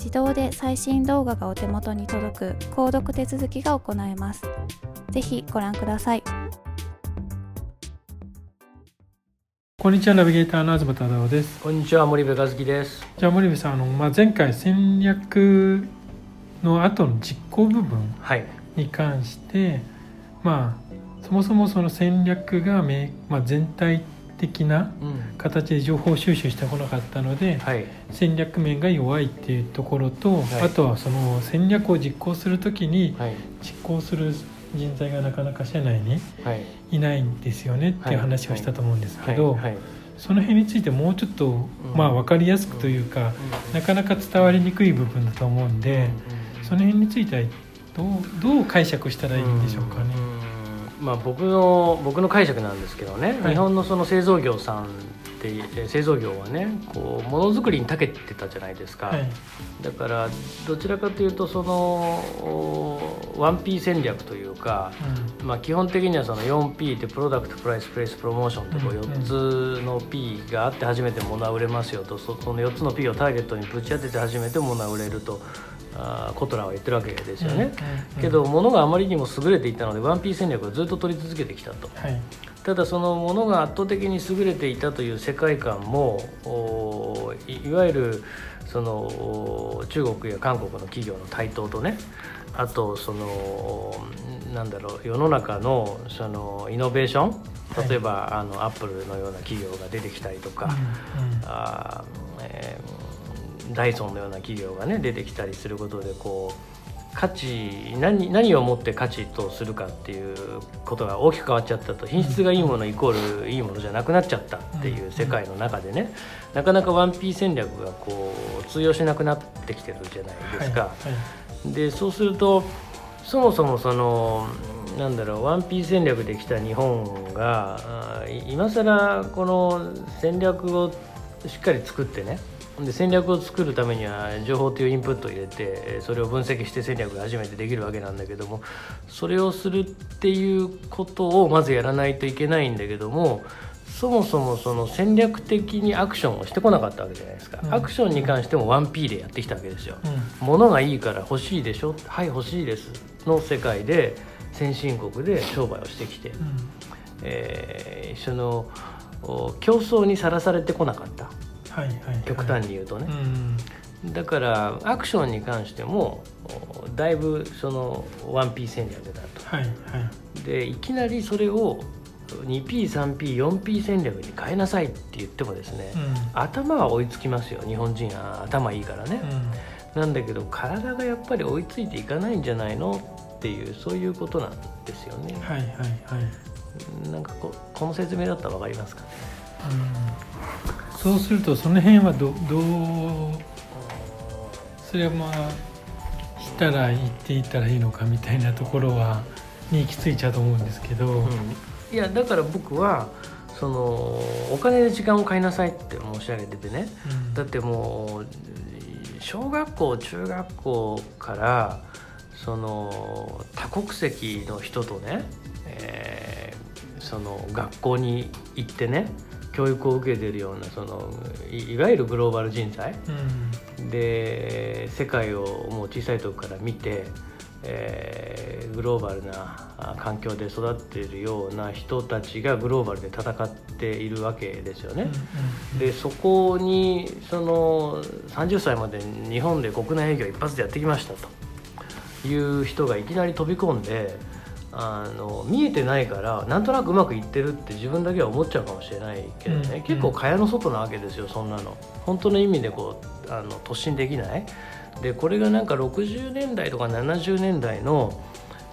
自動で最新動画がお手元に届く購読手続きが行えます。ぜひご覧ください。こんにちは、ナビゲーターの東忠夫です。こんにちは、森部和樹です。じゃあ、森部さん、あの、まあ、前回戦略の後の実行部分に関して、はい、まあ、そもそもその戦略が、まあ、全体的な形で情報収集してこなかったので、はい、戦略面が弱いっていうところと、はい、あとはその戦略を実行する時に実行する人材がなかなか社内にい。ないんですよねっていう話をしたと思うんですけど。その辺についてもうちょっと、まあ、分かりやすくというか、なかなか伝わりにくい部分だと思うんで、その辺についてはどうどう解釈したらいいんでしょうかね。まあ、僕の僕の解釈なんですけどね、はい、日本のその製造業さんって製造業はねこうものづくりに長けてたじゃないですか、はい、だからどちらかというとその 1P 戦略というか、うん、まあ、基本的にはその 4P ってプロダクトプライスプレイスプロモーションとこう4つの P があって初めて物は売れますよとその4つの P をターゲットにぶち当てて初めて物は売れると。あコトラは言ってるわけですよね、けど物があまりにも優れていたので 1P 戦略をずっと取り続けてきたと、はい、ただその物が圧倒的に優れていたという世界観もいわゆるその中国や韓国の企業の台頭とねあとそのなんだろう世の中のそのイノベーション例えば、はい、あのアップルのような企業が出てきたりとか、うんうん、あえーダイソンのような企業がね出てきたりすることでこう価値何何をもって価値とするかっていうことが大きく変わっちゃったと品質がいいものイコールいいものじゃなくなっちゃったっていう世界の中でねなかなか 1P 戦略がこう通用しなくなってきてるじゃないですか。はいはい、でそうするとそもそもそのなんだろう 1P 戦略できた日本が今更この戦略をしっかり作ってねで戦略を作るためには情報というインプットを入れてそれを分析して戦略が初めてできるわけなんだけどもそれをするっていうことをまずやらないといけないんだけどもそもそもその戦略的にアクションをしてこなかったわけじゃないですか、うん、アクションに関しても 1P でやってきたわけですよ、うん、物がいいから欲しいでしょ？はい欲しいですの世界で先進国で商売をしてきて、うん、えー、その競争にさらされてこなかったはいはいはい、極端に言うとね、だからアクションに関してもだいぶその 1P 戦略だと、はいはい、でいきなりそれを 2P3P4P 戦略に変えなさいって言ってもですね、うん、頭は追いつきますよ。日本人は頭いいからね、うん、なんだけど体がやっぱり追いついていかないんじゃないのっていうそういうことなんですよね。はいはいはい。なんかここの説明だったら分かりますかね？うん、そうするとその辺はどどうそれはまあしたら言っていったらいいのかみたいなところはに行き着いちゃうと思うんですけど、うん、いやだから僕はそのお金で時間を買いなさいって申し上げててね、うん、だってもう小学校中学校からその多国籍の人とね、えー、その学校に行ってね教育を受けてるようなそのいわゆるグローバル人材、うん、で世界をもう小さい時から見て、えー、グローバルな環境で育っているような人たちがグローバルで戦っているわけですよね。うん、でそこにその30歳まで日本で国内営業一発でやってきましたという人がいきなり飛び込んで。あの見えてないからなんとなくうまくいってるって自分だけは思っちゃうかもしれないけどね、うん、結構蚊帳の外なわけですよそんなの。本当の意味でこうあの突進できない。でこれがなんか60年代とか70年代の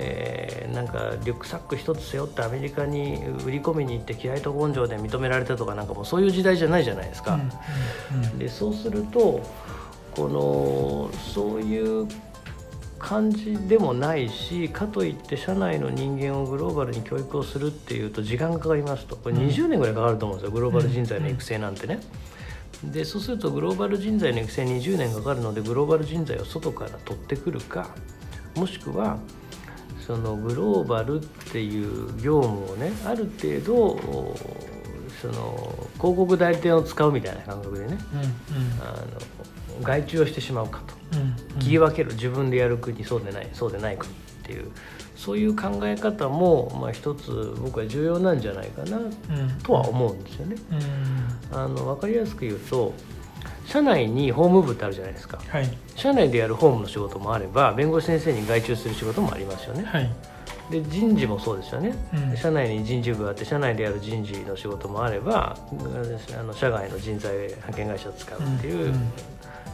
えー、なんかリュックサック一つ背負ってアメリカに売り込みに行って気合と根性で認められたとかなんかもうそういう時代じゃないじゃないですか。うんうんうん、でそうするとこのそういう感じでもないしかといって社内の人間をグローバルに教育をするっていうと時間がかかりますと。これ20年ぐらいかかると思うんですよ、グローバル人材の育成なんてね。でそうするとグローバル人材の育成20年かかるのでグローバル人材を外から取ってくるかもしくはそのグローバルっていう業務をねある程度その広告代理店を使うみたいな感覚でね、うんうん、あの外注をしてしまうかと。切り分ける。自分でやる国そうでないそうでない国っていう。そういう考え方も、まあ、一つ僕は重要なんじゃないかなとは思うんですよね。あの分かりやすく言うと社内に法務部ってあるじゃないですか、はい、社内でやる法務の仕事もあれば弁護士先生に外注する仕事もありますよね。はいで人事もそうですよね、うん、社内に人事部があって社内でやる人事の仕事もあればあの社外の人材派遣会社を使うっていう、うん。うん。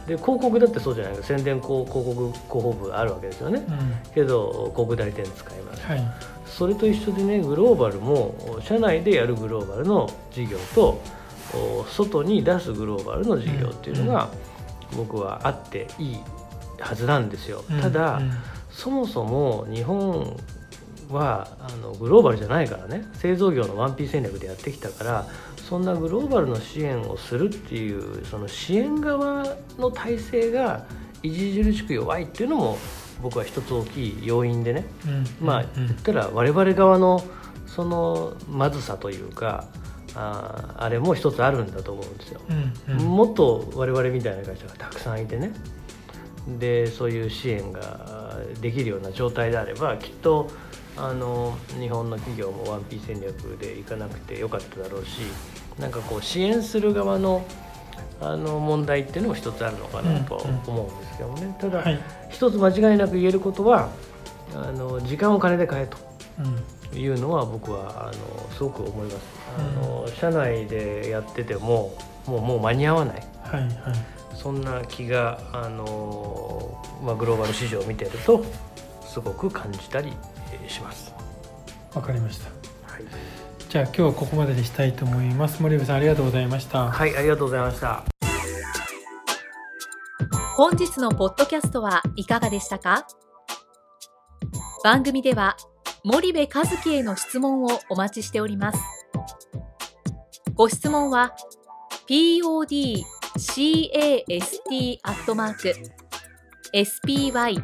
で広告だってそうじゃないか。宣伝広告広報部あるわけですよね、うん、けど広告代理店使います、はい、それと一緒でねグローバルも社内でやるグローバルの事業と外に出すグローバルの事業っていうのが僕はあっていいはずなんですよ、うん、ただ、うん、そもそも日本はあのグローバルじゃないからね。製造業の 1P 戦略でやってきたからそんなグローバルの支援をするっていうその支援側の体制が著しく弱いっていうのも僕は一つ大きい要因でね、うん、まあ言ったら我々側のそのまずさというかああれも一つあるんだと思うんですよ、うん。うん、もっと我々みたいな会社がたくさんいてね。でそういう支援ができるような状態であればきっとあの日本の企業も 1P 戦略でいかなくてよかっただろうしなんかこう支援する側のあの問題っていうのも一つあるのかなとは思うんですけどもね、うんうん、ただ、はい、一つ間違いなく言えることはあの時間を金で買えというのは僕はあのすごく思います。あの社内でやっててももうもう間に合わない、はいはい、そんな気があの、まあ、グローバル市場を見てるとすごく感じたりします。わかりました、はい、じゃあ今日はここまでにしたいと思います。森部さんありがとうございました。はいありがとうございました。本日のポッドキャストはいかがでしたか？番組では森部和樹への質問をお待ちしております。ご質問は podcast アットマーク spyder